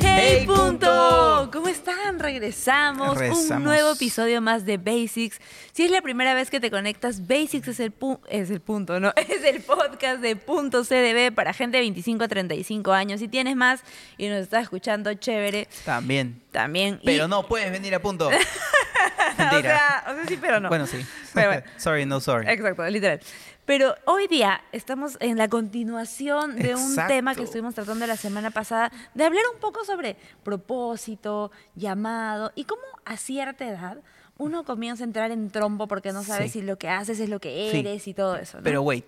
¡Hey, punto! ¿Cómo están? Regresamos. Regresamos. Un nuevo episodio más de Basics. Si es la primera vez que te conectas, Basics es el, pu- es el punto, ¿no? Es el podcast de Punto CDB para gente de 25 a 35 años. Si tienes más y nos estás escuchando, chévere. También. También. Y- Pero no puedes venir a punto. o Mentira. sea, o sea, sí, pero no. Bueno, sí. Pero bueno. sorry, no sorry. Exacto, literal. Pero hoy día estamos en la continuación de un Exacto. tema que estuvimos tratando la semana pasada, de hablar un poco sobre propósito, llamado y cómo a cierta edad uno comienza a entrar en trompo porque no sabes Sí. si lo que haces es lo que Sí. eres y todo eso. ¿no? Pero wait.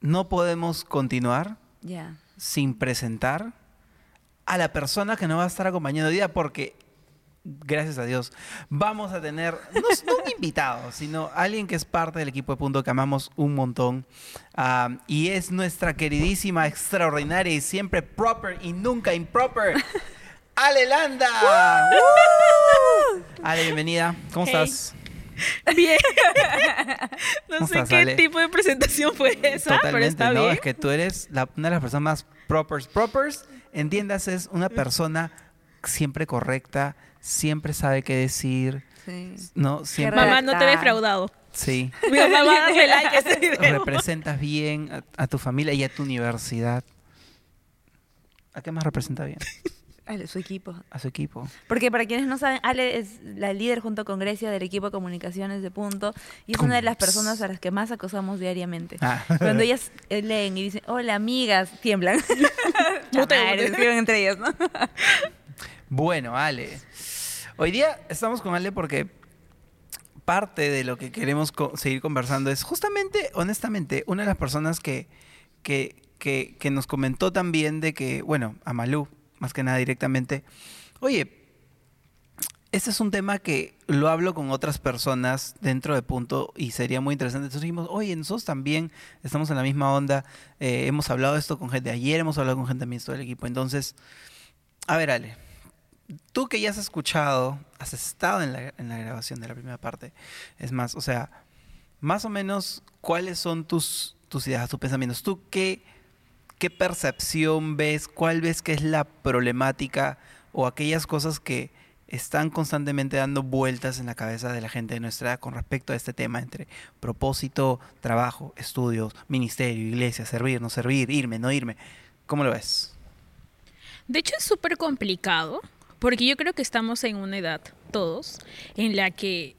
No podemos continuar sin presentar a la persona que nos va a estar acompañando hoy día porque gracias a Dios vamos a tener no, no un invitado sino alguien que es parte del equipo de punto que amamos un montón Ah, y es nuestra queridísima extraordinaria y siempre proper y nunca improper Ale Landa. Ale bienvenida ¿cómo Hey. estás? Bien. no ¿Cómo sé estás, qué Ale? tipo de presentación fue esa, pero Totalmente, está ¿no? bien. Es que tú eres la- una de las personas más propers. Propers, entiendas, es una persona siempre correcta, siempre sabe qué decir, Sí. ¿no? Siempre, Mamá, no te he defraudado. sí. Mi mamá a darle like a video. Representas bien a, a tu familia y a tu universidad. ¿A qué más representa bien? Ale, su equipo. A su equipo. Porque para quienes no saben, Ale es la líder junto con Grecia del equipo de comunicaciones de Punto y es una de las personas a las que más acosamos diariamente. Ah. Cuando ellas eh, leen y dicen, hola amigas, tiemblan. Escriben entre ellas, ¿no? Bueno, Ale. Hoy día estamos con Ale porque parte de lo que queremos seguir conversando es justamente, honestamente, una de las personas que, que, que, que nos comentó también de que, bueno, a Malú, más que nada directamente, oye, este es un tema que lo hablo con otras personas dentro de punto y sería muy interesante. Entonces dijimos, oye, nosotros también estamos en la misma onda, eh, hemos hablado esto con gente ayer, hemos hablado con gente también todo el equipo. Entonces, a ver, Ale, tú que ya has escuchado, has estado en la, grabación de la primera parte, es más, o sea, más o menos, ¿cuáles son tus, tus ideas, tus pensamientos? ¿Tú qué, qué percepción ves? ¿Cuál ves que es la problemática o aquellas cosas que están constantemente dando vueltas en la cabeza de la gente de nuestra edad con respecto a este tema entre propósito, trabajo, estudios, ministerio, iglesia, servir, no servir, irme, no irme? ¿Cómo lo ves? De hecho, es súper complicado porque yo creo que estamos en una edad, todos, en la que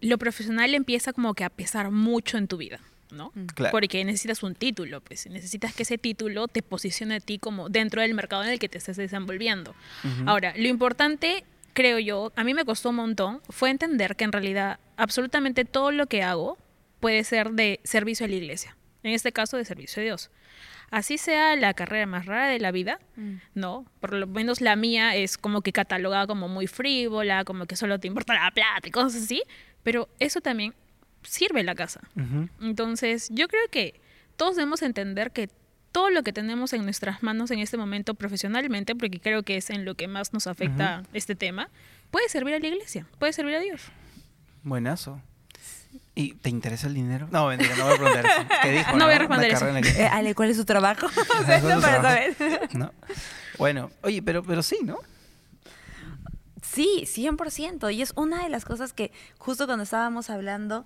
lo profesional empieza como que a pesar mucho en tu vida. ¿no? Claro. Porque necesitas un título, pues necesitas que ese título te posicione a ti como dentro del mercado en el que te estés desenvolviendo. Ahora, lo importante, creo yo, a mí me costó un montón, fue entender que en realidad absolutamente todo lo que hago puede ser de servicio a la iglesia. En este caso, de servicio a Dios. Así sea la carrera más rara de la vida, ¿no? Por lo menos la mía es como que catalogada como muy frívola, como que solo te importa la plata y cosas así, pero eso también sirve en la casa. Entonces, yo creo que todos debemos entender que todo lo que tenemos en nuestras manos en este momento profesionalmente, porque creo que es en lo que más nos afecta este tema, puede servir a la iglesia, puede servir a Dios. Buenazo. ¿Y te interesa el dinero? No, mentira, no voy a preguntar eso. ¿Qué dijo? No voy a responder eso. que- Eh, Ale, ¿cuál es su trabajo? O sea, ¿Cuál es tu para trabajo? saber. ¿No? Bueno, oye, pero, pero sí, ¿no? Sí, 100%. Y es una de las cosas que justo cuando estábamos hablando,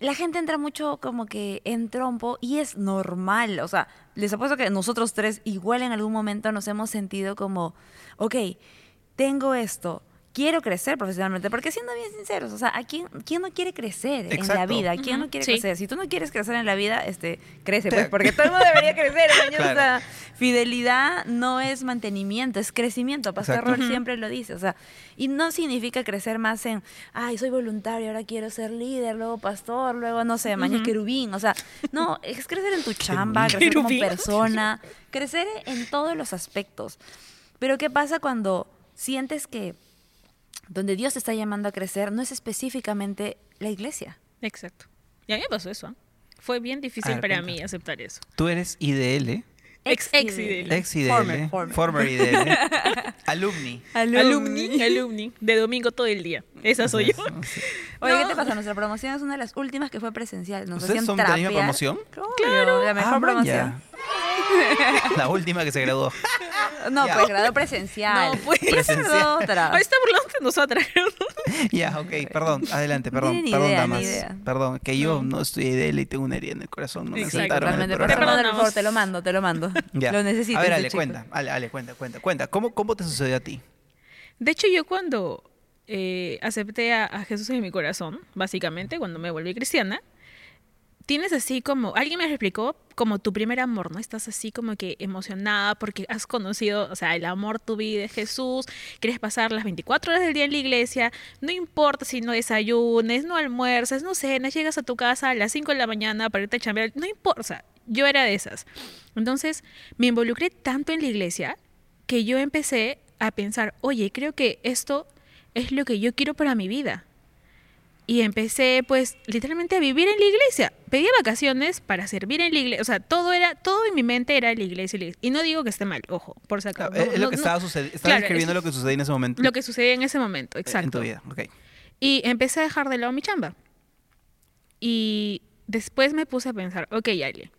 la gente entra mucho como que en trompo y es normal. O sea, les apuesto que nosotros tres igual en algún momento nos hemos sentido como, ok, tengo esto. Quiero crecer profesionalmente, porque siendo bien sinceros, o sea, ¿a quién, quién no quiere crecer en la vida? ¿Quién no quiere sí. crecer? Si tú no quieres crecer en la vida, este, crece, pues, porque todo el mundo debería crecer. ¿no? O sea, fidelidad no es mantenimiento, es crecimiento. Pastor. Rol siempre lo dice. O sea, y no significa crecer más en, ay, soy voluntario, ahora quiero ser líder, luego pastor, luego, no sé, mañana querubín. O sea, no, es crecer en tu chamba, crecer como Querubín. persona, crecer en todos los aspectos. Pero ¿qué pasa cuando sientes que donde Dios te está llamando a crecer no es específicamente la iglesia? Exacto. Y a mí me pasó eso. ¿eh? Fue bien difícil ver, para cuenta. mí aceptar eso. Tú eres IDL. Ex, ex IDL. Ex IDL. Former, former. Former IDL. Alumni. Alumni, alumni, de domingo todo el día. Esa soy yo. Oye, ¿qué te pasa? Nuestra promoción es una de las últimas que fue presencial. Nos ¿Ustedes son de la misma trapear. promoción? Claro, la mejor Ah, promoción. La última que se graduó. No, Ya. pues grado presencial. No, pues. Esa es Presencial. otra. Ahí está burlando nosotras. Ya, ok, perdón, adelante, perdón, perdón, idea, damas. Perdón, que yo No. no estoy de él y tengo una herida en el corazón, no me sentaron en el Totalmente. programa. Pero Te por favor, perdonamos. te lo mando, te lo mando. Lo necesito. A ver, Ale, cuenta, Ale, Ale, cuenta, cuenta, cuenta. ¿Cómo, ¿Cómo te sucedió a ti? De hecho, yo cuando eh, acepté a, a Jesús en mi corazón, básicamente, cuando me volví cristiana, tienes así como, alguien me explicó, como tu primer amor, ¿no? Estás así como que emocionada porque has conocido, o sea, el amor, tu vida es Jesús, quieres pasar las 24 horas del día en la iglesia, no importa si no desayunes, no almuerzas, no cenas, llegas a tu casa a las 5 de la mañana para irte a chambear, no importa, yo era de esas. Entonces, me involucré tanto en la iglesia que yo empecé a pensar, oye, creo que esto es lo que yo quiero para mi vida. Y empecé, pues, literalmente a vivir en la iglesia. Pedía vacaciones para servir en la iglesia. O sea, todo era, todo en mi mente era la iglesia. la iglesia. Y no digo que esté mal, ojo, por si acaso. Claro, es No, lo que no. estaba sucediendo, estaba Claro, describiendo es lo que sucedía en ese momento. Lo que sucedía en ese momento, eh, exacto. En tu vida, ok. Y empecé a dejar de lado mi chamba. Y después me puse a pensar, ok, Ale,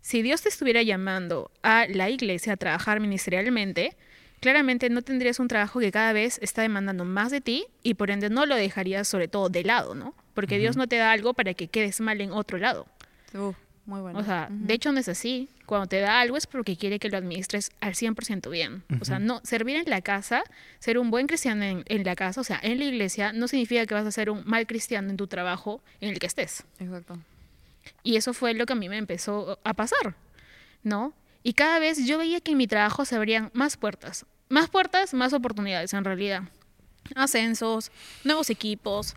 si Dios te estuviera llamando a la iglesia a trabajar ministerialmente, claramente no tendrías un trabajo que cada vez está demandando más de ti y por ende no lo dejarías sobre todo de lado, ¿no? Porque Dios no te da algo para que quedes mal en otro lado. Uf, muy bueno. O sea, de hecho no es así. Cuando te da algo es porque quiere que lo administres al 100% bien. O sea, no servir en la casa, ser un buen cristiano en, en la casa, o sea, en la iglesia, no significa que vas a ser un mal cristiano en tu trabajo en el que estés. Exacto. Y eso fue lo que a mí me empezó a pasar, ¿no? Y cada vez yo veía que en mi trabajo se abrían más puertas. Más puertas, más oportunidades en realidad. Ascensos, nuevos equipos,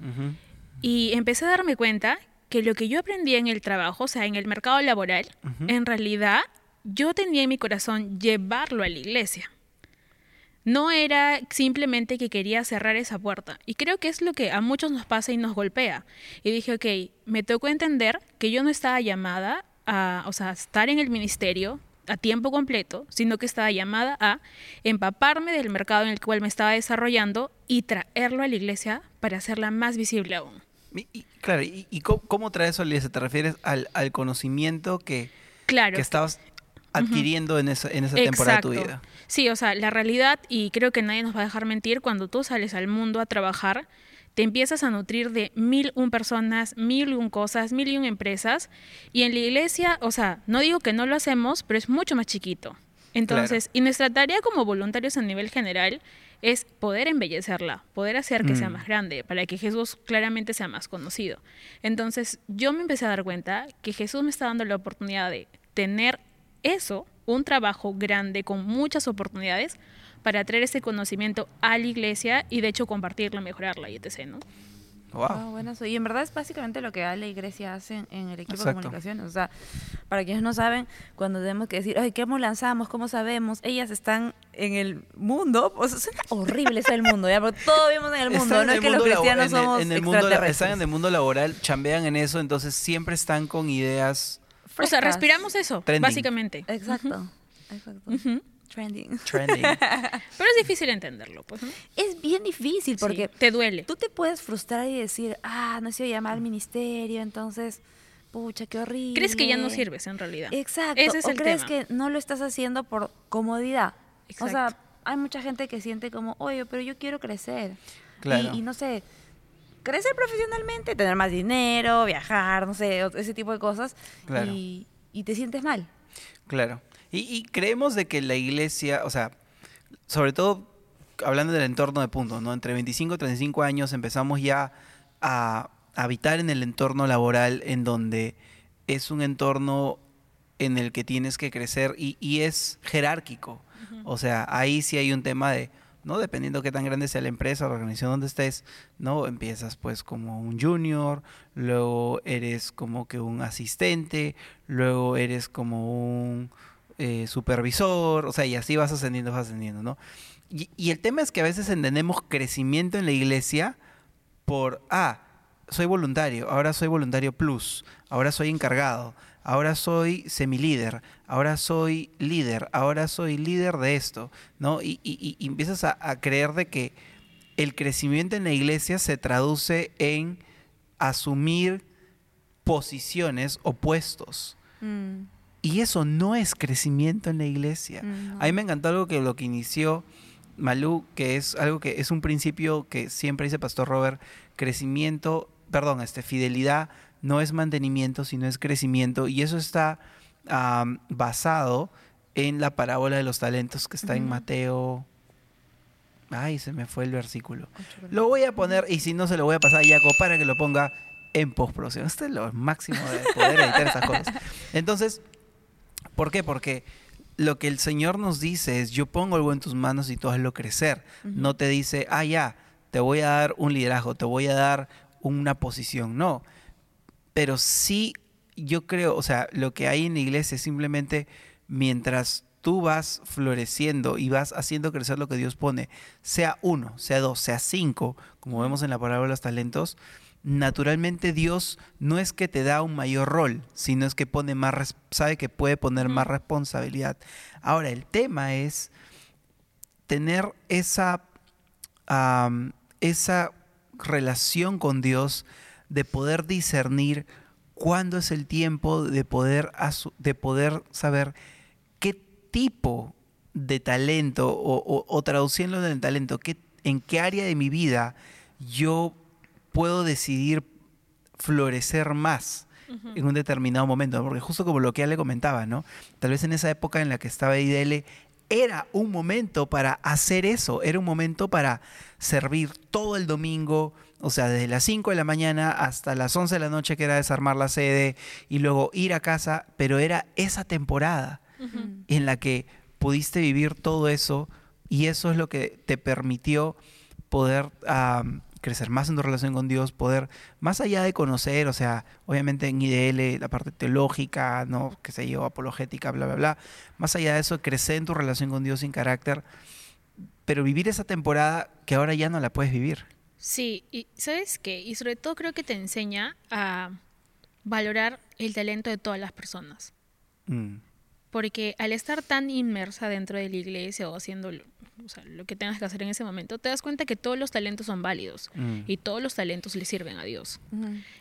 y empecé a darme cuenta que lo que yo aprendí en el trabajo, o sea, en el mercado laboral, en realidad yo tenía en mi corazón llevarlo a la iglesia. No era simplemente que quería cerrar esa puerta. Y creo que es lo que a muchos nos pasa y nos golpea. Y dije, ok, me tocó entender que yo no estaba llamada a, o sea, estar en el ministerio a tiempo completo, sino que estaba llamada a empaparme del mercado en el cual me estaba desarrollando y traerlo a la iglesia para hacerla más visible aún. Y- y, claro, ¿y, y cómo, cómo traes eso, Eliezer? ¿Te refieres al, al conocimiento que, Claro. que estabas adquiriendo en esa, en esa temporada de tu vida? Sí, o sea, la realidad, y creo que nadie nos va a dejar mentir, cuando tú sales al mundo a trabajar, te empiezas a nutrir de mil un personas, mil un cosas, mil y un empresas, y en la iglesia, o sea, no digo que no lo hacemos, pero es mucho más chiquito. Entonces, y nuestra tarea como voluntarios a nivel general es poder embellecerla, poder hacer que sea Mm. más grande, para que Jesús claramente sea más conocido. Entonces, yo me empecé a dar cuenta que Jesús me está dando la oportunidad de tener eso, un trabajo grande con muchas oportunidades para traer ese conocimiento a la iglesia y de hecho compartirlo, mejorarla y etc. ¿no? Wow. Ah, buenazo. Y en verdad es básicamente lo que Ale y Grecia hacen en el equipo Exacto. de comunicaciones. O sea, para quienes no saben, cuando tenemos que decir, ay, ¿cómo lanzamos? ¿Cómo sabemos? Ellas están en el mundo. O sea, suena horrible eso el mundo, ¿ya? Porque todos vivimos en el mundo. Están no es que los cristianos en el- somos en el mundo la-. Están en el mundo laboral, chambean en eso, entonces siempre están con ideas O sea, Frescas. respiramos eso, Trending. básicamente. Exacto. Exacto. Ujú. Trending. trending. Pero es difícil entenderlo, pues. ¿no? Es bien difícil porque Sí, te duele. tú te puedes frustrar y decir, ah, no he sido llamar al ministerio, entonces, pucha, qué horrible. Crees que ya no sirves en realidad. Exacto. Ese es o el crees tema. que no lo estás haciendo por comodidad. O sea, Exacto. hay mucha gente que siente como, oye, pero yo quiero crecer. Claro. Y, y no sé, crecer profesionalmente, tener más dinero, viajar, no sé, ese tipo de cosas. Claro. Y, y te sientes mal. Claro. Y, y creemos de que la iglesia, o sea, sobre todo hablando del entorno de puntos, ¿no? Entre 25 y 35 años empezamos ya a habitar en el entorno laboral en donde es un entorno en el que tienes que crecer y, y es jerárquico. O sea, ahí sí hay un tema de, ¿no? Dependiendo qué tan grande sea la empresa o la organización donde estés, ¿no? Empiezas pues como un junior, luego eres como que un asistente, luego eres como un eh, supervisor, o sea, y así vas ascendiendo, vas ascendiendo, ¿no? Y, el tema es que a veces entendemos crecimiento en la iglesia por, ah, soy voluntario, ahora soy voluntario plus, ahora soy encargado, ahora soy semilíder, ahora soy líder, ahora soy líder de esto, ¿no? Y, empiezas a, a creer de que el crecimiento en la iglesia se traduce en asumir posiciones o puestos. Mm, Y eso no es crecimiento en la iglesia. mm, A mí me encantó algo que lo que inició Malú, que es algo que es un principio que siempre dice Pastor Robert, crecimiento, perdón, este, fidelidad no es mantenimiento, sino es crecimiento. Y eso está basado en la parábola de los talentos que está en. Mateo. Ay, se me fue el versículo. Lo voy a poner, y si no se lo voy a pasar a Jaco para que lo ponga en postproducción. Este es lo máximo de poder editar esas cosas. Entonces, ¿por qué? Porque lo que el Señor nos dice es, yo pongo algo en tus manos y tú hazlo crecer. No te dice, ah, ya, te voy a dar un liderazgo, te voy a dar una posición. No. Pero sí, yo creo, o sea, lo que hay en la iglesia es simplemente mientras tú vas floreciendo y vas haciendo crecer lo que Dios pone, sea uno, sea dos, sea cinco, como vemos en la parábola de los talentos, naturalmente Dios no es que te da un mayor rol, sino es que pone más, sabe que puede poner más responsabilidad. Ahora, el tema es tener esa, esa relación con Dios de poder discernir cuándo es el tiempo de poder, de poder saber qué tipo de talento o, o- en el talento, qué, en qué área de mi vida yo puedo decidir florecer más en un determinado momento, porque justo como lo que ya le comentaba, ¿no? Tal vez en esa época en la que estaba IDL era un momento para hacer eso, era un momento para servir todo el domingo, o sea, desde las 5 de la mañana hasta las 11 de la noche que era desarmar la sede y luego ir a casa, pero era esa temporada en la que pudiste vivir todo eso y eso es lo que te permitió poder crecer más en tu relación con Dios, poder, más allá de conocer, o sea, obviamente en IDL, la parte teológica, ¿no? que se yo, apologética, bla, bla, bla, más allá de eso, crecer en tu relación con Dios sin carácter, pero vivir esa temporada que ahora ya no la puedes vivir. Sí, y ¿sabes qué? Y sobre todo creo que te enseña a valorar el talento de todas las personas. Mm, Porque al estar tan inmersa dentro de la iglesia o haciendo lo, o sea, lo que tengas que hacer en ese momento, te das cuenta que todos los talentos son válidos mm, y todos los talentos le sirven a Dios.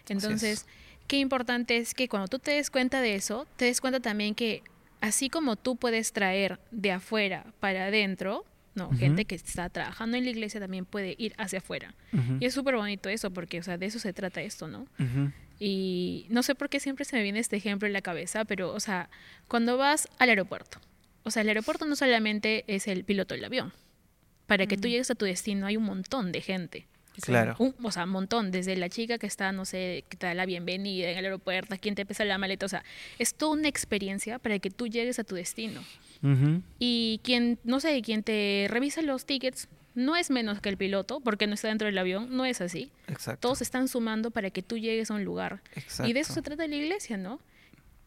Entonces, qué importante es que cuando tú te des cuenta de eso, te des cuenta también que así como tú puedes traer de afuera para adentro, no, gente que está trabajando en la iglesia también puede ir hacia afuera. Y es súper bonito eso, porque, o sea, de eso se trata esto, ¿no? Y no sé por qué siempre se me viene este ejemplo en la cabeza, pero, o sea, cuando vas al aeropuerto, o sea, el aeropuerto no solamente es el piloto del avión. Para que tú llegues a tu destino hay un montón de gente. Claro. Un- o sea, un montón, desde la chica que está, no sé, que te da la bienvenida en el aeropuerto, quien te pesa la maleta, o sea, es toda una experiencia para que tú llegues a tu destino. Y quien, no sé, quien te revisa los tickets no es menos que el piloto, porque no está dentro del avión, no es así. Exacto. Todos están sumando para que tú llegues a un lugar. Y de eso se exacto. trata la iglesia, ¿no?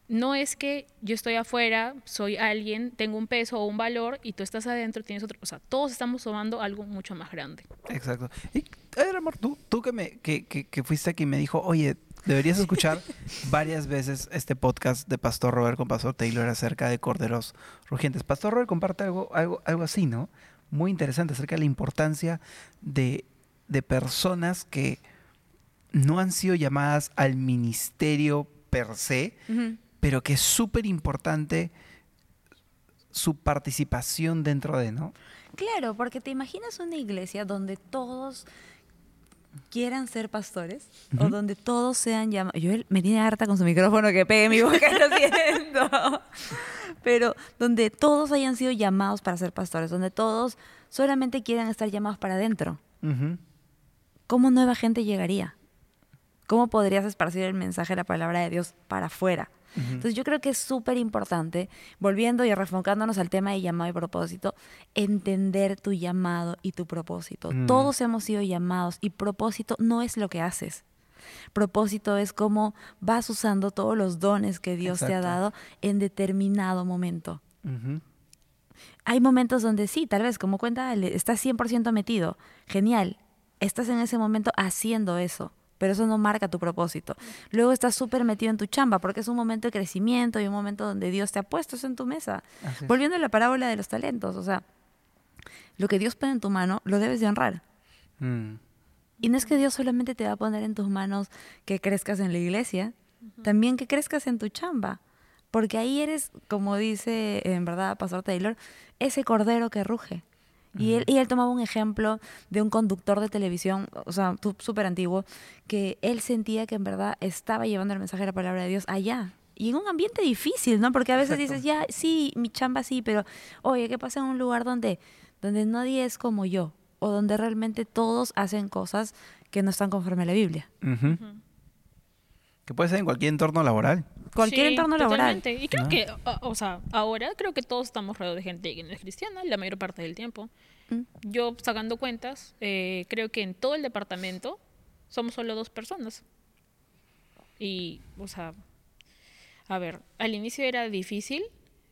No es que yo estoy afuera, soy alguien, tengo un peso o un valor y tú estás adentro, tienes otro. O sea, todos estamos sumando algo mucho más grande. Exacto. Y, a ver, amor, tú, tú que, me, que, que, que fuiste aquí y me dijo, oye, deberías escuchar varias veces este podcast de Pastor Robert con Pastor Taylor acerca de corderos rugientes. Pastor Robert comparte algo, algo, algo así, ¿no? Muy interesante acerca de la importancia de, de personas que no han sido llamadas al ministerio per se, pero que es súper importante su participación dentro de, ¿no? Claro, porque te imaginas una iglesia donde todos quieran ser pastores o donde todos sean llamados. Yo me tiene harta con su micrófono que pegue mi boca, lo siento. Pero donde todos hayan sido llamados para ser pastores, donde todos solamente quieran estar llamados para adentro. ¿Cómo nueva gente llegaría? ¿Cómo podrías esparcir el mensaje de la palabra de Dios para afuera? Entonces yo creo que es súper importante, volviendo y refocándonos al tema de llamado y propósito, entender tu llamado y tu propósito. Mm. Todos hemos sido llamados y propósito no es lo que haces. Propósito es cómo vas usando todos los dones que Dios te ha dado en determinado momento. Hay momentos donde sí, tal vez, como cuenta estás 100% metido. Genial. Estás en ese momento haciendo eso. pero eso no marca tu propósito. Luego estás súper metido en tu chamba, porque es un momento de crecimiento y un momento donde Dios te ha puesto eso en tu mesa. Volviendo a la parábola de los talentos, o sea, lo que Dios pone en tu mano, lo debes de honrar. Mm. Y no es que Dios solamente te va a poner en tus manos que crezcas en la iglesia, también que crezcas en tu chamba. Porque ahí eres, como dice en verdad Pastor Taylor, ese cordero que ruge. Y él, y él tomaba un ejemplo de un conductor de televisión, o sea, súper antiguo, que él sentía que en verdad estaba llevando el mensaje de la palabra de Dios allá. Y en un ambiente difícil, ¿no? Porque a veces Exacto. dices, ya, sí, mi chamba sí, pero oye, ¿qué pasa en un lugar donde, donde nadie es como yo? O donde realmente todos hacen cosas que no están conforme a la Biblia. Que puede ser en cualquier entorno laboral. Cualquier Sí, entorno laboral. totalmente. Y creo ¿No? que, o sea, ahora creo que todos estamos rodeados de gente que no es cristiana la mayor parte del tiempo. Mm. Yo, sacando cuentas, eh, creo que en todo el departamento somos solo dos personas. Y, o sea, a ver, al inicio era difícil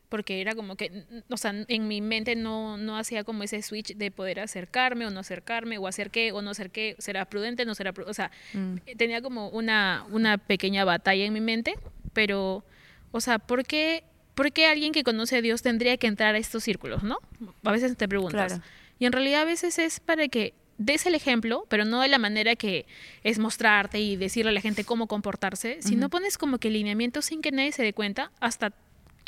porque era como que, o sea, en mi mente no, no hacía como ese switch de poder acercarme o no acercarme, o hacer qué o no hacer qué, será prudente, no será prudente, o sea, Mm. eh, tenía como una, una pequeña batalla en mi mente, pero, o sea, ¿por qué, por qué alguien que conoce a Dios tendría que entrar a estos círculos, no? A veces te preguntas. Claro. Y en realidad a veces es para que des el ejemplo, pero no de la manera que es mostrarte y decirle a la gente cómo comportarse, sino Ujú. pones como que lineamientos sin que nadie se dé cuenta, hasta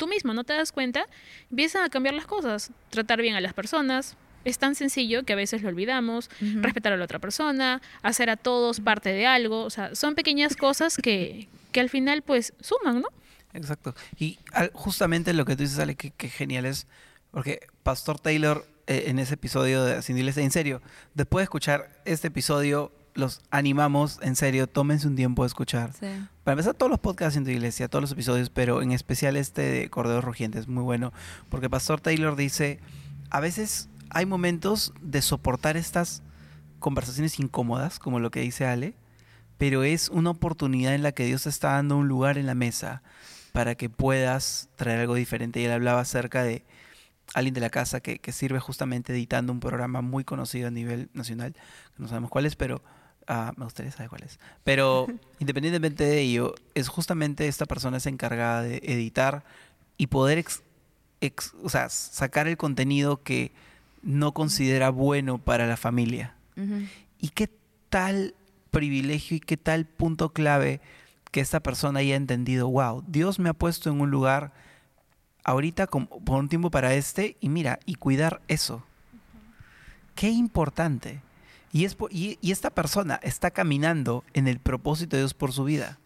tú mismo no te das cuenta, empiezan a cambiar las cosas, tratar bien a las personas. Es tan sencillo que a veces lo olvidamos, respetar a la otra persona, hacer a todos parte de algo, o sea, son pequeñas cosas que, que al final pues suman, ¿no? Exacto. Y al- justamente lo que tú dices, Ale, que, que genial es, porque Pastor Taylor eh, en ese episodio de Sin Iglesia, en serio, después de escuchar este episodio, los animamos, en serio, tómense un tiempo de escuchar. Sí. Para empezar, todos los podcasts en tu iglesia, todos los episodios, pero en especial este de Corderos Rugientes, muy bueno, porque Pastor Taylor dice, a veces hay momentos de soportar estas conversaciones incómodas, como lo que dice Ale, pero es una oportunidad en la que Dios te está dando un lugar en la mesa para que puedas traer algo diferente. Y él hablaba acerca de alguien de la casa que, que sirve justamente editando un programa muy conocido a nivel nacional, que no sabemos cuál es, pero ah, me gustaría saber cuál es. Pero independientemente de ello, es justamente esta persona es encargada de editar y poder ex- ex- o sea, sacar el contenido que no considera bueno para la familia. ¿Y qué tal privilegio y qué tal punto clave que esta persona haya entendido, wow, Dios me ha puesto en un lugar ahorita como- por un tiempo para este y mira, y cuidar eso. Qué importante. Y, es, y, y esta persona está caminando en el propósito de Dios por su vida,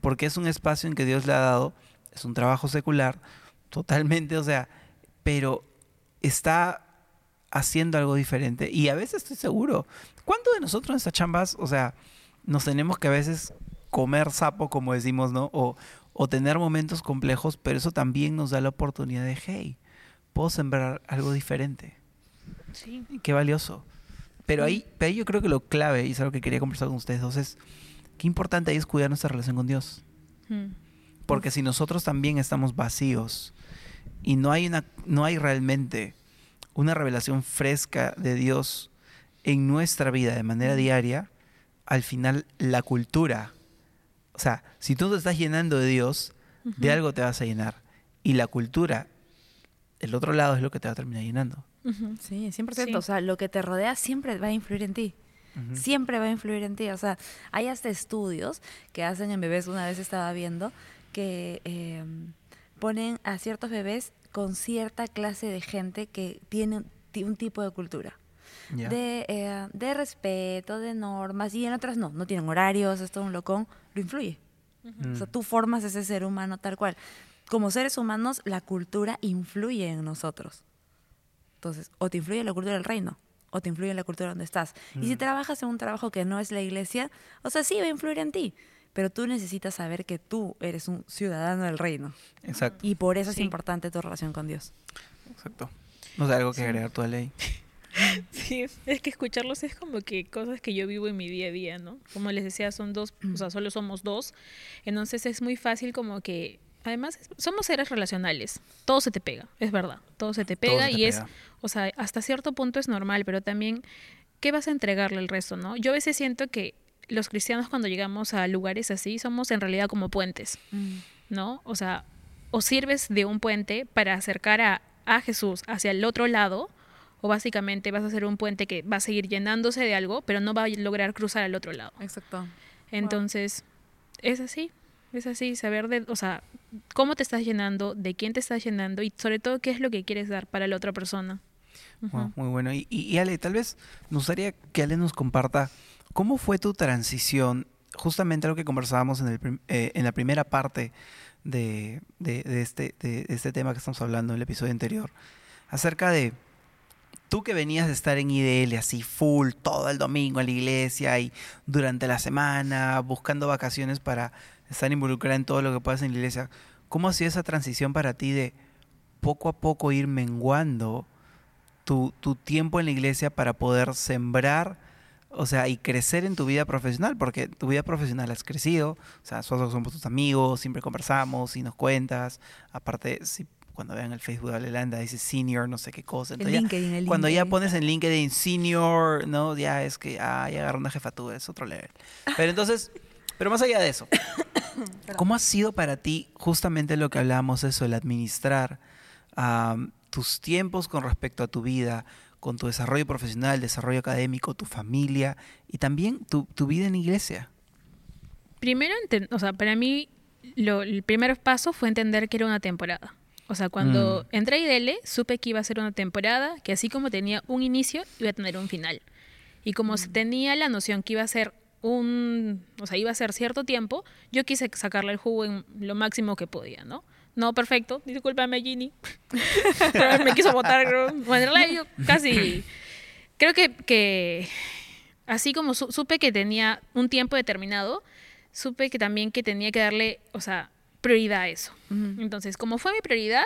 porque es un espacio en que Dios le ha dado, es un trabajo secular, totalmente, o sea, pero está haciendo algo diferente. Y a veces estoy seguro, ¿cuántos de nosotros en estas chambas, o sea, nos tenemos que a veces comer sapo, como decimos, ¿no? O, o tener momentos complejos, pero eso también nos da la oportunidad de, hey, puedo sembrar algo diferente. Sí. Qué valioso. Pero ahí, pero ahí yo creo que lo clave, y es algo que quería conversar con ustedes dos, es qué importante ahí es cuidar nuestra relación con Dios. Porque si nosotros también estamos vacíos y no hay, una, no hay realmente una revelación fresca de Dios en nuestra vida de manera diaria, al final la cultura, o sea, si tú te estás llenando de Dios, de algo te vas a llenar. Y la cultura, el otro lado es lo que te va a terminar llenando. Sí, 100%. Sí. O sea, lo que te rodea siempre va a influir en ti. Siempre va a influir en ti. O sea, hay hasta estudios que hacen en bebés, una vez estaba viendo, que eh, ponen a ciertos bebés con cierta clase de gente que tiene un ti- un tipo de cultura. De, eh, de respeto, de normas, y en otras no, no tienen horarios, es todo un locón, lo influye. O sea, Mm. tú formas ese ser humano tal cual. Como seres humanos, la cultura influye en nosotros. Entonces, o te influye la cultura del reino, o te influye la cultura donde estás. Y si Mm. trabajas en un trabajo que no es la iglesia, o sea, sí va a influir en ti, pero tú necesitas saber que tú eres un ciudadano del reino. Exacto, Y por eso Sí. es importante tu relación con Dios. exacto. No sé, algo que Sí. agregar tu ley. Sí, es que escucharlos es como que cosas que yo vivo en mi día a día, ¿no? Como les decía, son dos, o sea, solo somos dos. Entonces es muy fácil como que, además, somos seres relacionales. Todo se te pega, es verdad. Todo se te pega se te y es, o sea, hasta cierto punto es normal, pero también, ¿qué vas a entregarle al resto, no? Yo a veces siento que los cristianos cuando llegamos a lugares así somos en realidad como puentes, Mm. ¿no? O sea, o sirves de un puente para acercar a, a Jesús hacia el otro lado, o básicamente vas a ser un puente que va a seguir llenándose de algo, pero no va a lograr cruzar al otro lado. Exacto. Entonces, es así, es así, saber de, o sea, cómo te estás llenando, de quién te estás llenando y sobre todo qué es lo que quieres dar para la otra persona. Wow, muy bueno. Y, y- Ale, tal vez nos gustaría que Ale nos comparta cómo fue tu transición, justamente lo que conversábamos en, el eh, en la primera parte de, de- de este, de este tema que estamos hablando en el episodio anterior, acerca de tú que venías de estar en IDL así full todo el domingo en la iglesia y durante la semana buscando vacaciones para estar involucrada en todo lo que puedas en la iglesia, ¿cómo ha sido esa transición para ti de poco a poco ir menguando tu, tu tiempo en la iglesia para poder sembrar, o sea, y crecer en tu vida profesional, porque tu vida profesional has crecido, o sea, nosotros somos tus amigos, siempre conversamos y nos cuentas, aparte, si cuando vean el Facebook de Alelanda dice senior, no sé qué cosa, El entonces ya- LinkedIn, el cuando ya LinkedIn. pones en LinkedIn senior, no, ya es que, ah, ya agarra una jefatura, es otro level. Pero entonces, pero más allá de eso, ¿cómo ha sido para ti justamente lo que hablábamos, eso, el administrar tus tiempos con respecto a tu vida, con tu desarrollo profesional, desarrollo académico, tu familia y también tu, tu vida en iglesia? Primero, o sea, para mí lo- el primer paso fue entender que era una temporada. O sea, cuando Mm. entré a IDL, supe que iba a ser una temporada que así como tenía un inicio, iba a tener un final. Y como se tenía la noción que iba a ser un, o sea, iba a ser cierto tiempo, yo quise sacarle el jugo en lo máximo que podía, ¿no? No perfecto, discúlpame Ginny. Pero me quiso votar. Bueno, yo casi creo que, que así como su- supe que tenía un tiempo determinado, supe que también que tenía que darle, o sea, prioridad a eso. Ujú. Entonces, como fue mi prioridad,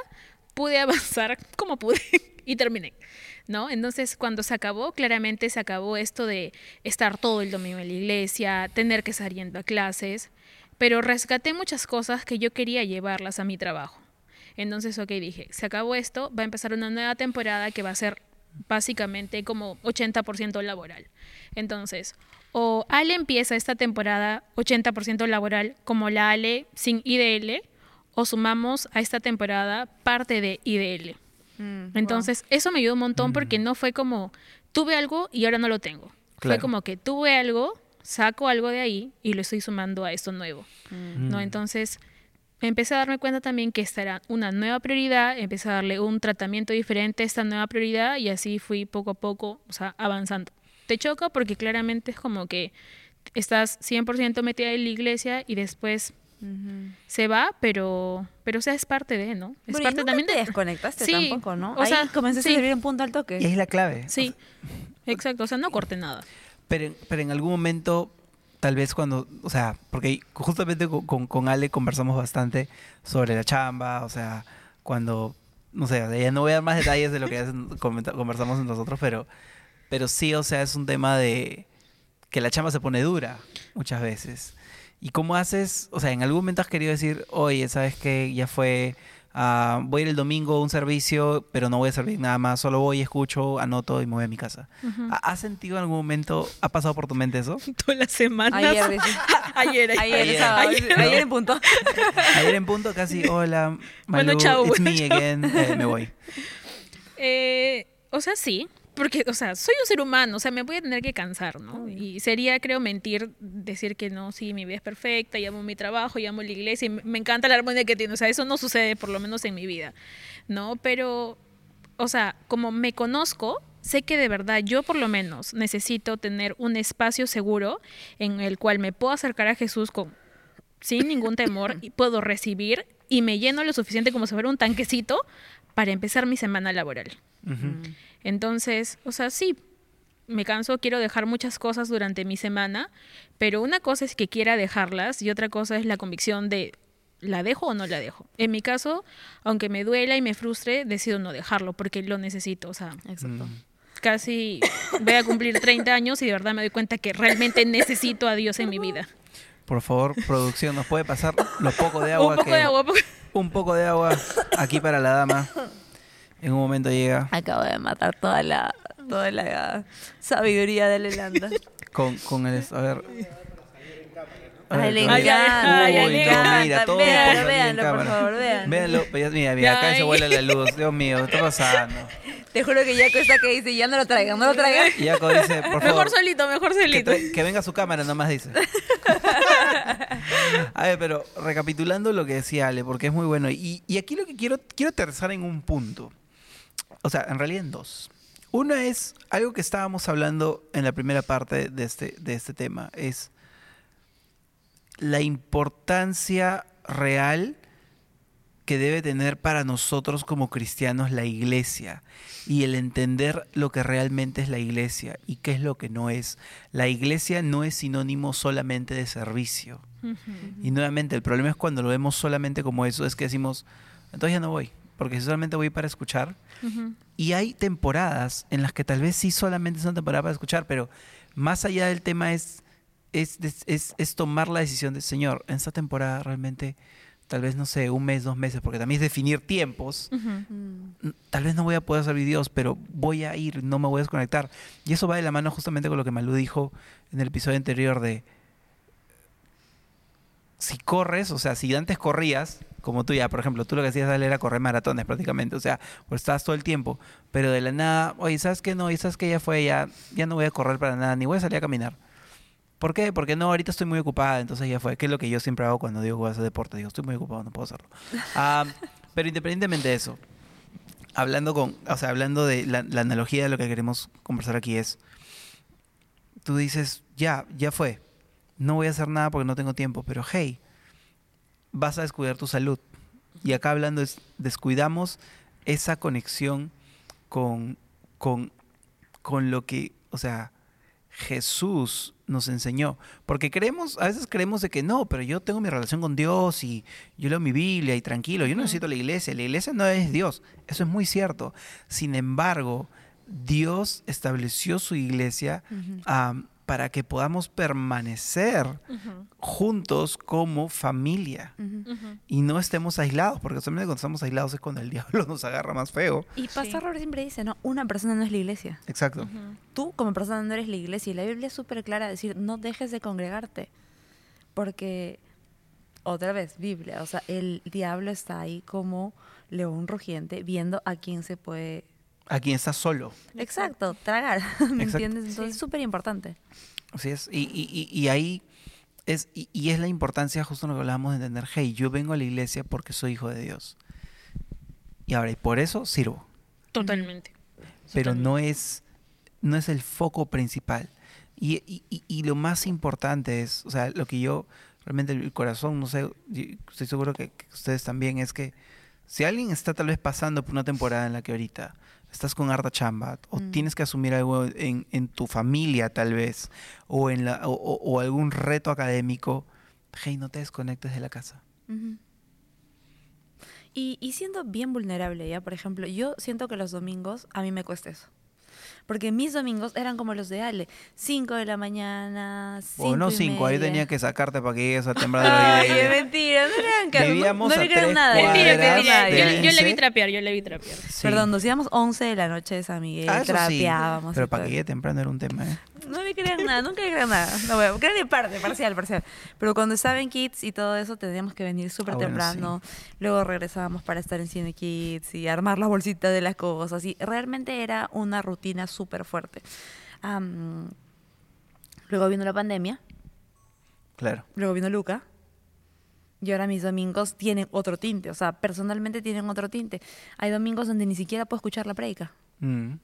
pude avanzar como pude y terminé. ¿No? Entonces, cuando se acabó, claramente se acabó esto de estar todo el domingo en la iglesia, tener que estar yendo a clases, pero rescaté muchas cosas que yo quería llevarlas a mi trabajo. Entonces, ok, dije, se acabó esto, va a empezar una nueva temporada que va a ser básicamente como 80% laboral. Entonces, o Ale empieza esta temporada 80% laboral como la Ale sin IDL, o sumamos a esta temporada parte de IDL. Mm, Entonces, eso me ayudó un montón porque no fue como, tuve algo y ahora no lo tengo. Fue como que tuve algo, saco algo de ahí y lo estoy sumando a esto nuevo. Mm. ¿no? Mm. Entonces, empecé a darme cuenta también que esta era una nueva prioridad, empecé a darle un tratamiento diferente a esta nueva prioridad y así fui poco a poco, o sea, avanzando. Te choca porque claramente es como que estás 100% metida en la iglesia y después Se va, pero, pero o sea, es parte de, ¿no? Es Bueno, parte nunca también te de... desconectaste Sí, tampoco, ¿no? o Ahí sea, comenzaste sí. a servir en punto al toque. Y es la clave. Sí, exacto, o sea, no corté nada. Pero, en- pero en algún momento, tal vez cuando, o sea, porque justamente con, con, con Ale conversamos bastante sobre la chamba, o sea, cuando, no sé, ya no voy a dar más detalles de lo que ya conversamos nosotros, pero, pero sí, o sea, es un tema de que la chamba se pone dura muchas veces. ¿Y cómo haces? O sea, en algún momento has querido decir, oye, ¿sabes qué? Ya fue, ah, voy a ir el domingo a un servicio, pero no voy a servir nada más, solo voy, escucho, anoto y me voy a mi casa. Ujú. ¿Ha- ¿Has sentido en algún momento, ha pasado por tu mente eso? Todas las semanas. Ayer, ayer, Ayer, Ayer. sábado, Ayer. ayer en punto. Ayer en punto casi, hola, Bueno, chao, it's bueno, me chao. again, eh, me voy. Eh, o sea, sí, porque, o sea, soy un ser humano, o sea, me voy a tener que cansar, ¿no? Obvio. Y sería, creo, mentir decir que no, sí, mi vida es perfecta, y amo mi trabajo, y amo la iglesia, y me me encanta la armonía que tiene, o sea, eso no sucede, por lo menos en mi vida, ¿no? Pero, o sea, como me conozco, sé que de verdad yo por lo menos necesito tener un espacio seguro en el cual me puedo acercar a Jesús con sin ningún temor y puedo recibir y me lleno lo suficiente como si fuera un tanquecito para empezar mi semana laboral. Ujú. Entonces, o sea, sí, me canso, quiero dejar muchas cosas durante mi semana, pero una cosa es que quiera dejarlas y otra cosa es la convicción de ¿la dejo o no la dejo? En mi caso, aunque me duela y me frustre, decido no dejarlo porque lo necesito, o sea, Exacto. Mm. casi voy a cumplir 30 años y de verdad me doy cuenta que realmente necesito a Dios en mi vida. Por favor, producción, ¿nos puede pasar lo poco de agua Un poco que... de agua. Un poco de agua aquí para la dama. En un momento llega Acabo de matar toda la, toda la sabiduría de Lelanda. con, con el... A ver, Ay, le encanta, ay, ay, mira, todo por salir en véanlo, por cámara. favor, véanlo. Véanlo, pues ya- mira, mira, acá se vuela la luz. Dios mío, ¿qué está pasando? Te juro que ya cuesta que dice, ya no lo traigan, no lo traigan. Y Jaco dice, por favor, Mejor solito, mejor que, solito. tra- que venga su cámara, nomás dice. A ver, pero recapitulando lo que decía Ale, porque es muy bueno. Y, y aquí lo que quiero, quiero aterrizar en un punto. O sea, en realidad en dos. Uno es algo que estábamos hablando en la primera parte de este, de este tema, es la importancia real que debe tener para nosotros como cristianos la iglesia y el entender lo que realmente es la iglesia y qué es lo que no es. La iglesia no es sinónimo solamente de servicio. Y nuevamente, el problema es cuando lo vemos solamente como eso, es que decimos, entonces ya no voy, porque si solamente voy para escuchar. Y hay temporadas en las que tal vez sí solamente es una temporada para escuchar, pero más allá del tema es, es, es, es tomar la decisión de, Señor, en esta temporada realmente, tal vez, no sé, un mes, dos meses, porque también es definir tiempos. Tal vez no voy a poder servir a Dios, pero voy a ir, no me voy a desconectar. Y eso va de la mano justamente con lo que Malú dijo en el episodio anterior de si corres, o sea, si antes corrías, como tú ya, por ejemplo, tú lo que hacías era correr maratones prácticamente, o sea, pues estabas todo el tiempo, pero de la nada, oye, ¿sabes qué? No, y sabes que ya fue, ya, ya no voy a correr para nada, ni voy a salir a caminar. ¿Por qué? Porque no, ahorita estoy muy ocupada, entonces ya fue, que es lo que yo siempre hago cuando digo voy a hacer deporte, digo, estoy muy ocupado, no puedo hacerlo. Pero independientemente de eso, hablando con, o sea, hablando de la analogía de lo que queremos conversar aquí es, tú dices, ya, ya fue, no voy a hacer nada porque no tengo tiempo, pero hey, vas a descuidar tu salud. Y acá hablando es, descuidamos esa conexión con, con, con lo que, o sea, Jesús nos enseñó. Porque creemos, a veces creemos de que no, pero yo tengo mi relación con Dios y yo leo mi Biblia y tranquilo, yo no necesito la iglesia, la iglesia no es Dios, eso es muy cierto. Sin embargo, Dios estableció su iglesia am, para que podamos permanecer juntos como familia y no estemos aislados, porque solamente cuando estamos aislados es cuando el diablo nos agarra más feo. Y Sí. Pastor Robert siempre dice, ¿no? Una persona no es la iglesia. Exacto. Tú como persona no eres la iglesia. Y la Biblia es súper clara decir, no dejes de congregarte. Porque, otra vez, Biblia, o sea, el diablo está ahí como león rugiente viendo a quién se puede... A quien está solo. Exacto, tragar. ¿Me Exacto. entiendes? Entonces Sí. es súper importante. Así es. Y, y- y- y ahí es, y, y es la importancia, justo lo que hablábamos de entender, hey, yo vengo a la iglesia porque soy hijo de Dios. Y ahora, y por eso sirvo. Totalmente. Pero Totalmente. no es, no es el foco principal. Y, y- y- y lo más importante es, o sea, lo que yo, realmente el corazón, no sé, estoy seguro que, que ustedes también, es que si alguien está tal vez pasando por una temporada en la que ahorita estás con harta chamba, o Mm. tienes que asumir algo en, en tu familia tal vez, o, en la, o, o- algún reto académico, hey, no te desconectes de la casa. Y, y siendo bien vulnerable, ¿ya? Por ejemplo, yo siento que los domingos a mí me cuesta eso. Porque mis domingos eran como los de Ale. 5 de la mañana, 5 O no y cinco, ahí media. tenía que sacarte para que llegues a temprano. Ay, es mentira, no le hagan caso. No, Vivíamos no a le tres nada. Mentira, mentira. Yo, yo le vi trapear, yo le vi trapear. Sí. Perdón, nos íbamos 11 de la noche de San Miguel, Ah, eso sí. trapeábamos. Pero para que llegue temprano era un tema, ¿eh? No le crean nada, nunca le crean nada. No, bueno, crean en parte, parcial, parcial. Pero cuando estaba en Kids y todo eso, teníamos que venir súper Ah, bueno, temprano. Luego regresábamos para estar en Cine Kids y armar las bolsitas de las cosas. Y realmente era una rutina súper fuerte. Luego vino la pandemia, Claro. luego vino Luca. Y ahora mis domingos tienen otro tinte. O sea, personalmente tienen otro tinte. Hay domingos donde ni siquiera puedo escuchar la predica Mm.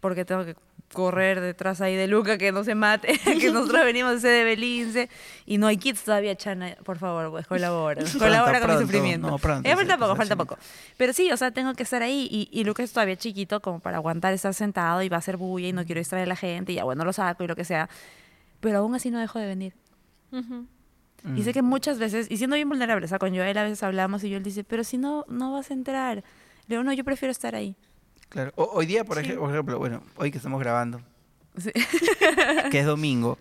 Porque tengo que correr detrás ahí de Luca que no se mate, que nosotros venimos de Belince y no hay kids todavía, Chana, por favor, pues colabora, colabora con pronto, mi sufrimiento. no, pronto, Eh, sí, falta poco, falta poco. Pero sí, o sea, tengo que estar ahí y, y Luca es todavía chiquito como para aguantar estar sentado y va a hacer bulla y no quiero distraer a la gente y ya bueno, lo saco y lo que sea. Pero aún así no dejo de venir. Y sé Mm. que muchas veces, y siendo bien vulnerable, o sea, con Joel a veces hablamos y yo él dice, pero si no, no vas a entrar. Le digo, no, yo prefiero estar ahí. Claro. O- hoy día, por, Sí. ej- por ejemplo, bueno, hoy que estamos grabando, Sí. que es domingo,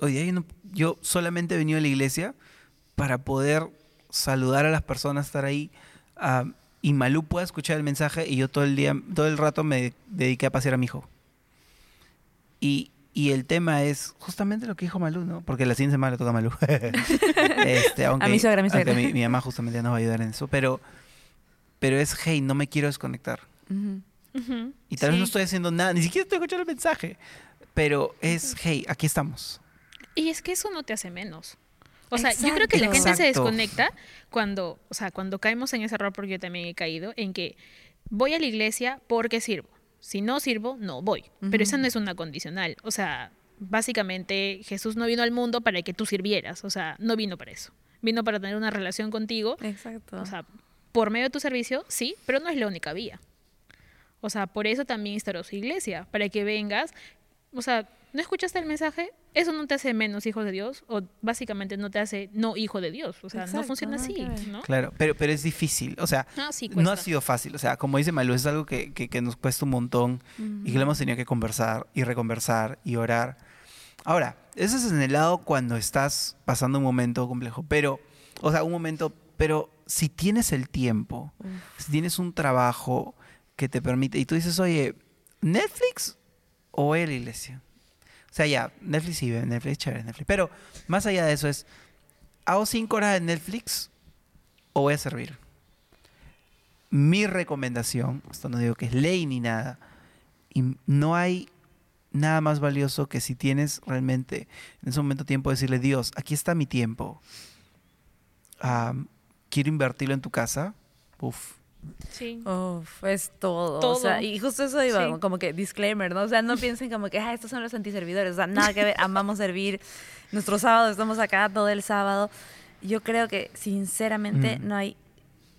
hoy día yo, no- yo solamente he venido a la iglesia para poder saludar a las personas, estar ahí, y Malú pueda escuchar el mensaje y yo todo el día, todo el rato me dediqué a pasear a mi hijo. Y, Y el tema es justamente lo que dijo Malú, ¿no? Porque la siguiente semana le toca a Malú. este, aunque, A mi suegra, mi suegra. mi, mi mamá justamente nos va a ayudar en eso. Pero, pero es, hey, no me quiero desconectar. Y tal vez sí. no estoy haciendo nada, ni siquiera estoy escuchando el mensaje. Pero es, hey, aquí estamos. Y es que eso no te hace menos. O sea, yo creo que la Exacto. gente se desconecta cuando, o sea, cuando caemos en ese error, porque yo también he caído, en que voy a la iglesia porque sirvo. Si no sirvo, no voy. Pero esa no es una condicional. O sea, básicamente Jesús no vino al mundo para que tú sirvieras. O sea, no vino para eso. Vino para tener una relación contigo. Exacto. O sea, por medio de tu servicio, sí, pero no es la única vía. O sea, por eso también instaló su iglesia, para que vengas. O sea, ¿no escuchaste el mensaje? Eso no te hace menos hijo de Dios, o básicamente no te hace no hijo de Dios. O sea, no funciona así. ¿no? Claro, pero, pero es difícil. O sea, Ah, sí, no ha sido fácil. O sea, como dice Malú, es algo que, que- que nos cuesta un montón y que lo hemos tenido que conversar y reconversar y orar. Ahora, eso es en el lado cuando estás pasando un momento complejo, pero, o sea, un momento, pero si tienes el tiempo, si tienes un trabajo que te permite, y tú dices, oye, ¿Netflix o la iglesia? O sea, ya, Netflix sí, Netflix, chévere, Netflix. Pero más allá de eso es, ¿hago cinco horas de Netflix o voy a servir? Mi recomendación, esto no digo que es ley ni nada, y no hay nada más valioso que si tienes realmente en ese momento tiempo de decirle, Dios, aquí está mi tiempo. Am, quiero invertirlo en tu casa. Uf. Sí. Uf, es todo. Todo. O sea, y justo eso iba, Sí. como que disclaimer, ¿no? O sea, no piensen como que, ah, estos son los antiservidores. O sea, nada que ver, amamos servir. Nuestro sábado estamos acá todo el sábado. Yo creo que, sinceramente, Mm. no hay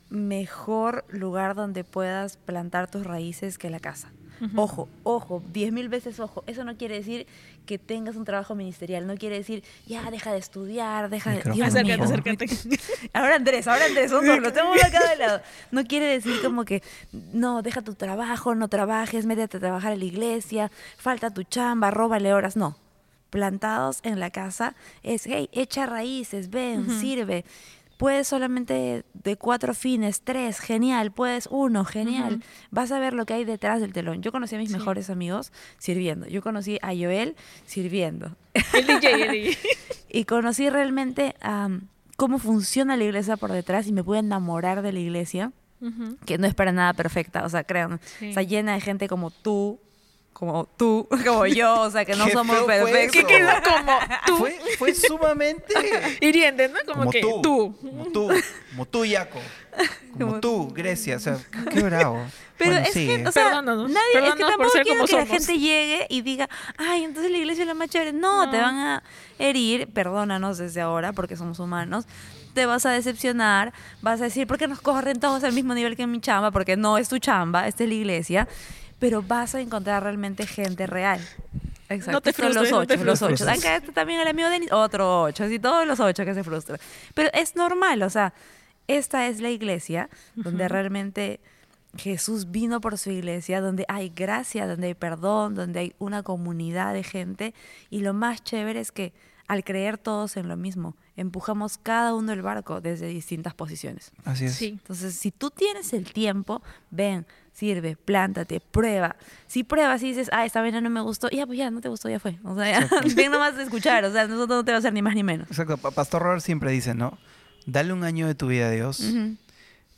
mejor lugar donde puedas plantar tus raíces que la casa. Ojo, ojo, diez mil veces ojo. Eso no quiere decir que tengas un trabajo ministerial. No quiere decir, ya, deja de estudiar, deja de... Dios Acércate, mío. acércate. Ahora Andrés, ahora Andrés, lo tengo uno a cada lado. No quiere decir como que, no, deja tu trabajo, no trabajes, métete a trabajar en la iglesia, falta tu chamba, róbale horas. No. Plantados en la casa es, hey, echa raíces, ven, sirve. Puedes solamente de cuatro fines, tres, genial. Puedes uno, genial. Vas a ver lo que hay detrás del telón. Yo conocí a mis Sí. mejores amigos sirviendo. Yo conocí a Joel sirviendo. El DJ, el DJ. Y conocí realmente cómo funciona la iglesia por detrás y me pude enamorar de la iglesia, que no es para nada perfecta, o sea, créanme, Sí. está llena de gente como tú, como tú, como yo, o sea, que no somos perfectos. Que queda como tú. Fue, fue sumamente... Hiriente, ¿no? Como, como que tú, tú. Como tú. Como tú, Yaco. Como Como- tú, Grecia. O sea, qué bravo. Pero Bueno, es sigue. que, o sea, Perdónanos, nadie, es que tampoco quiero que la gente llegue y diga, ay, entonces la iglesia es la más chévere. No, te van a herir, perdónanos desde ahora, porque somos humanos. Te vas a decepcionar, vas a decir, ¿por qué nos corren todos al mismo nivel que en mi chamba? Porque no es tu chamba, esta es la iglesia. Pero vas a encontrar realmente gente real. Exacto. No te los frustres, no te ocho, los ocho. Acá está también el amigo Denis, otro ocho, así todos los ocho que se frustran. Pero es normal, o sea, esta es la iglesia donde realmente Jesús vino por su iglesia, donde hay gracia, donde hay perdón, donde hay una comunidad de gente. Y lo más chévere es que al creer todos en lo mismo, empujamos cada uno el barco desde distintas posiciones. Así es. Sí. Entonces, si tú tienes el tiempo, ven, sirve, plántate, prueba. Si pruebas y dices, ah, esta vaina no me gustó, ya, pues ya, no te gustó, ya fue. O sea, ya, ven nomás de escuchar, o sea, nosotros no te va a hacer ni más ni menos. Exacto. Pa- Pastor Robert siempre dice, ¿no? Dale un año de tu vida a Dios.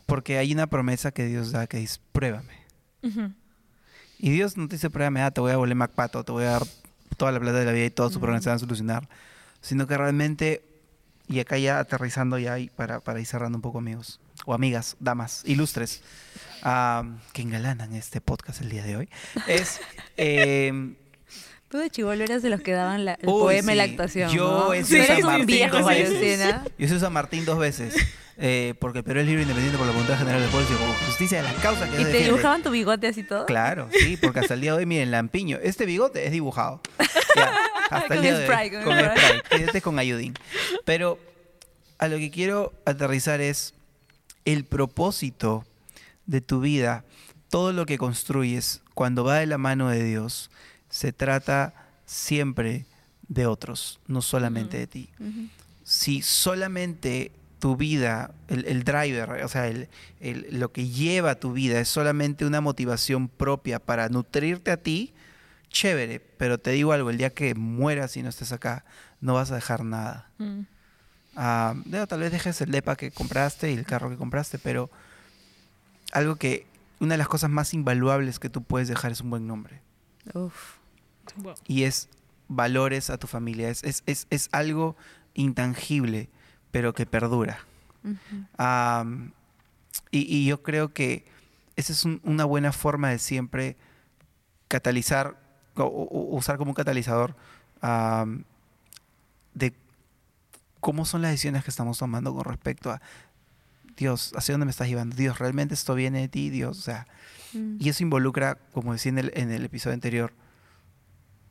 Porque hay una promesa que Dios da que dice, pruébame. Y Dios no te dice, pruébame, ah, te voy a volver MacPato, te voy a dar toda la plata de la vida y todos tus problemas se van a solucionar. Sino que realmente, y acá ya aterrizando ya y para, para ir cerrando un poco amigos, o amigas, damas, ilustres, que engalanan este podcast el día de hoy, es... eh, Tú de chivolo eras de los que daban la- el Uy, poema y la actuación. Yo ¿no? he sido San Martín viejo, dos veces. Valentina. Yo soy San Martín dos veces. eh, porque el Perú es libre independiente por la voluntad general del pueblo y justicia de la causa que ¿Y te defiende. dibujaban tu bigote así todo? Claro, sí, porque hasta el día de hoy, miren, Lampiño, este bigote es dibujado. Ya, hasta Con el día de hoy, spray, con con spray. spray. Este es con ayudín. Pero a lo que quiero aterrizar es el propósito de tu vida, todo lo que construyes cuando va de la mano de Dios, se trata siempre de otros, no solamente de ti si solamente tu vida, el, el driver, o sea, el, el- lo que lleva tu vida es solamente una motivación propia para nutrirte a ti, chévere, pero te digo algo, el día que mueras y no estés acá, no vas a dejar nada. Mm. Ah, tal vez dejes el depa que compraste y el carro que compraste, pero algo que, una de las cosas más invaluables que tú puedes dejar es un buen nombre. Uf. Wow. Y es valores a tu familia, es, es, es, es algo intangible, pero que perdura. Y, y yo creo que esa es un- una buena forma de siempre catalizar o, o- usar como un catalizador de cómo son las decisiones que estamos tomando con respecto a Dios, ¿hacia dónde me estás llevando? Dios, ¿realmente esto viene de ti? Dios, o sea, Mm. y eso involucra, como decía en el, en el episodio anterior,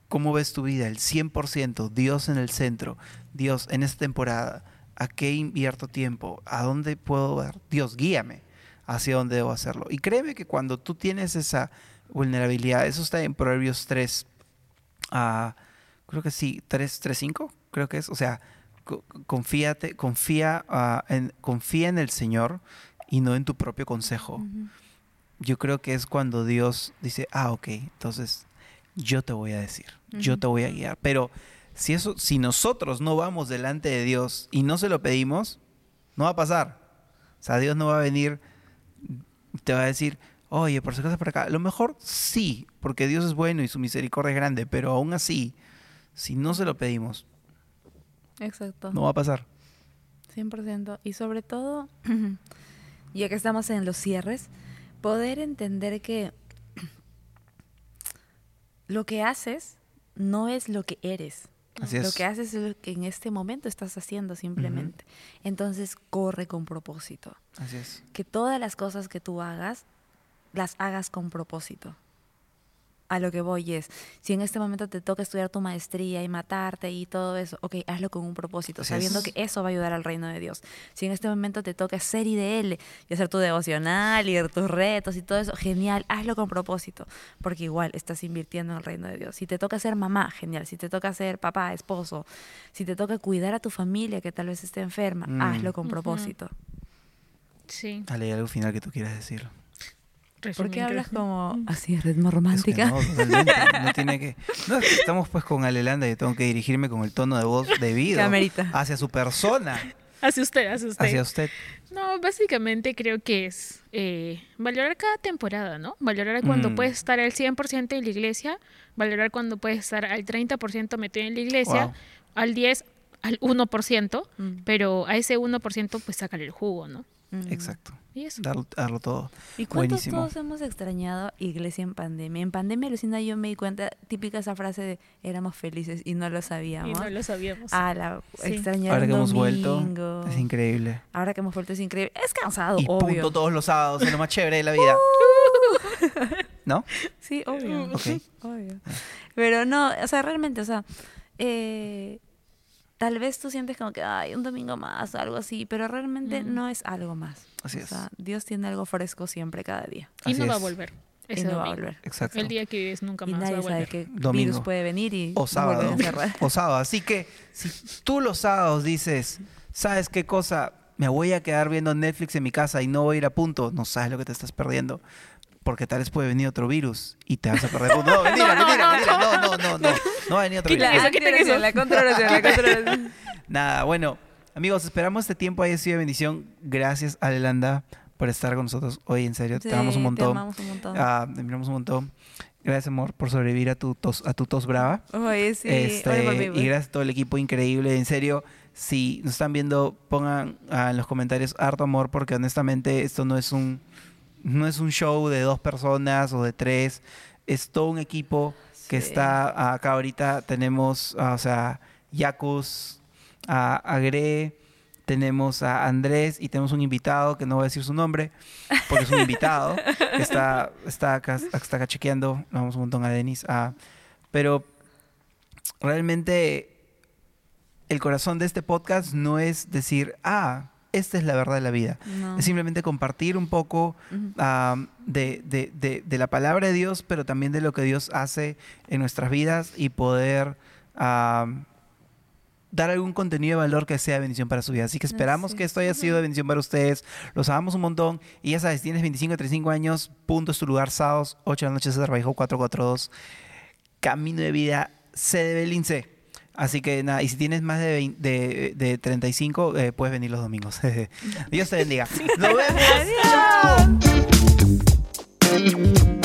cómo ves tu vida, el 100%, Dios en el centro, Dios en esta temporada, ¿a qué invierto tiempo? ¿A dónde puedo ver? Dios, guíame hacia dónde debo hacerlo. Y créeme que cuando tú tienes esa vulnerabilidad, eso está en Proverbios 3, ah, creo que sí, 3, 3, 5, creo que es, o sea, confíate, confía, ah, en, confía en el Señor y no en tu propio consejo yo creo que es cuando Dios dice, ah, ok, entonces yo te voy a decir, yo te voy a guiar. Pero si eso, si nosotros no vamos delante de Dios y no se lo pedimos, no va a pasar. O sea, Dios no va a venir, te va a decir, oye, por si acaso por acá. A lo mejor sí, porque Dios es bueno y su misericordia es grande, pero aún así, si no se lo pedimos, Exacto. no va a pasar. 100%. Y sobre todo, ya que estamos en los cierres, poder entender que lo que haces no es lo que eres. Así Lo que haces es lo que en este momento estás haciendo simplemente. Entonces, corre con propósito. Así es. Que todas las cosas que tú hagas, las hagas con propósito. A lo que voy es, si en este momento te toca estudiar tu maestría y matarte y todo eso, ok, hazlo con un propósito, Así sabiendo es. que eso va a ayudar al reino de Dios. Si en este momento te toca ser IDL y hacer tu devocional y tus retos y todo eso, genial, hazlo con propósito, porque igual estás invirtiendo en el reino de Dios. Si te toca ser mamá, genial. Si te toca ser papá, esposo, si te toca cuidar a tu familia que tal vez esté enferma, Mm. hazlo con Ujú. propósito. Sí. Ale, ¿hay algo final que tú quieras decir? ¿Por qué hablas como así, ritmo Es que romántica? no. No tiene que. No, es que estamos pues con Alelanda y tengo que dirigirme con el tono de voz debido Camerita. hacia su persona, Hacia usted, hacia usted. hacia usted. No, básicamente creo que es eh, valorar cada temporada, ¿no? Valorar cuando Mm. puedes estar al 100% en la iglesia, valorar cuando puedes estar al 30% metido en la iglesia, Wow. al 10, al 1%, Mm. pero a ese 1% pues sácale el jugo, ¿no? Mm. Exacto. Y eso. Darlo, darlo todo. ¿Y cuántos Buenísimo. todos hemos extrañado iglesia en pandemia? En pandemia, Lucinda, yo me di cuenta, típica esa frase de éramos felices y no lo Y sabíamos. no lo sabíamos. Ah, la Sí. extrañar Ahora que hemos domingo. vuelto, es increíble. Ahora que hemos vuelto es increíble. Es cansado, Y obvio. punto todos los sábados, es lo más chévere de la vida. ¿No? Sí, obvio. Ok. Obvio. Pero no, o sea, realmente, o sea, eh, tal vez tú sientes como que, ay, un domingo más, algo así, pero realmente Mm. no es algo más. Así o es. sea, Dios tiene algo fresco siempre, cada día. y así no va a es. volver. Y Ese no va a domingo. volver. Exacto. El día que vives nunca Y más va a sabe volver. qué Domingo. virus puede venir y O sábado. a. O sábado. Así que si tú los sábados dices, ¿sabes qué cosa? Me voy a quedar viendo Netflix en mi casa y no voy a ir a punto. No sabes lo que te estás perdiendo. Porque tal vez puede venir otro virus y te vas a perder. No, mentira, mentira, mentira. No, no, no, no. No va a venir otro virus. eso, quita eso. La controlación, la controlación. Nada, bueno, amigos, esperamos este tiempo haya sido de bendición. Gracias, Alelanda, por estar con nosotros hoy. En serio, te amamos un Sí, montón. Te amamos un montón. Ah, te admiramos un montón. Gracias, amor, por sobrevivir a tu tos, a tu tos brava. Oye, sí. Este, y gracias a todo el equipo increíble. En serio, si nos están viendo, pongan ah, en los comentarios harto amor, porque honestamente esto no es un no es un show de dos personas o de tres. Es todo un equipo que está acá ahorita. Tenemos, o sea, Yacus, a Agre, tenemos a Andrés y tenemos un invitado que no voy a decir su nombre, porque es un invitado que está, está, acá, está acá chequeando. Vamos un montón a Denis. ah, pero realmente el corazón de este podcast no es decir, ah, esta es la verdad de la vida. No. Es simplemente compartir un poco de, de- de- de la palabra de Dios, pero también de lo que Dios hace en nuestras vidas y poder dar algún contenido de valor que sea de bendición para su vida. Así que esperamos que es. esto haya sido de bendición para ustedes. Los amamos un montón. Y ya sabes, tienes 25 35 años, punto es tu lugar, sábados, 8 de la noche, César Vallejo 442. Camino de Vida C de Belín C. Así que nada, y si tienes más de, 20 de, de 35, eh, puedes venir los domingos. Dios te bendiga. Nos vemos. Adiós.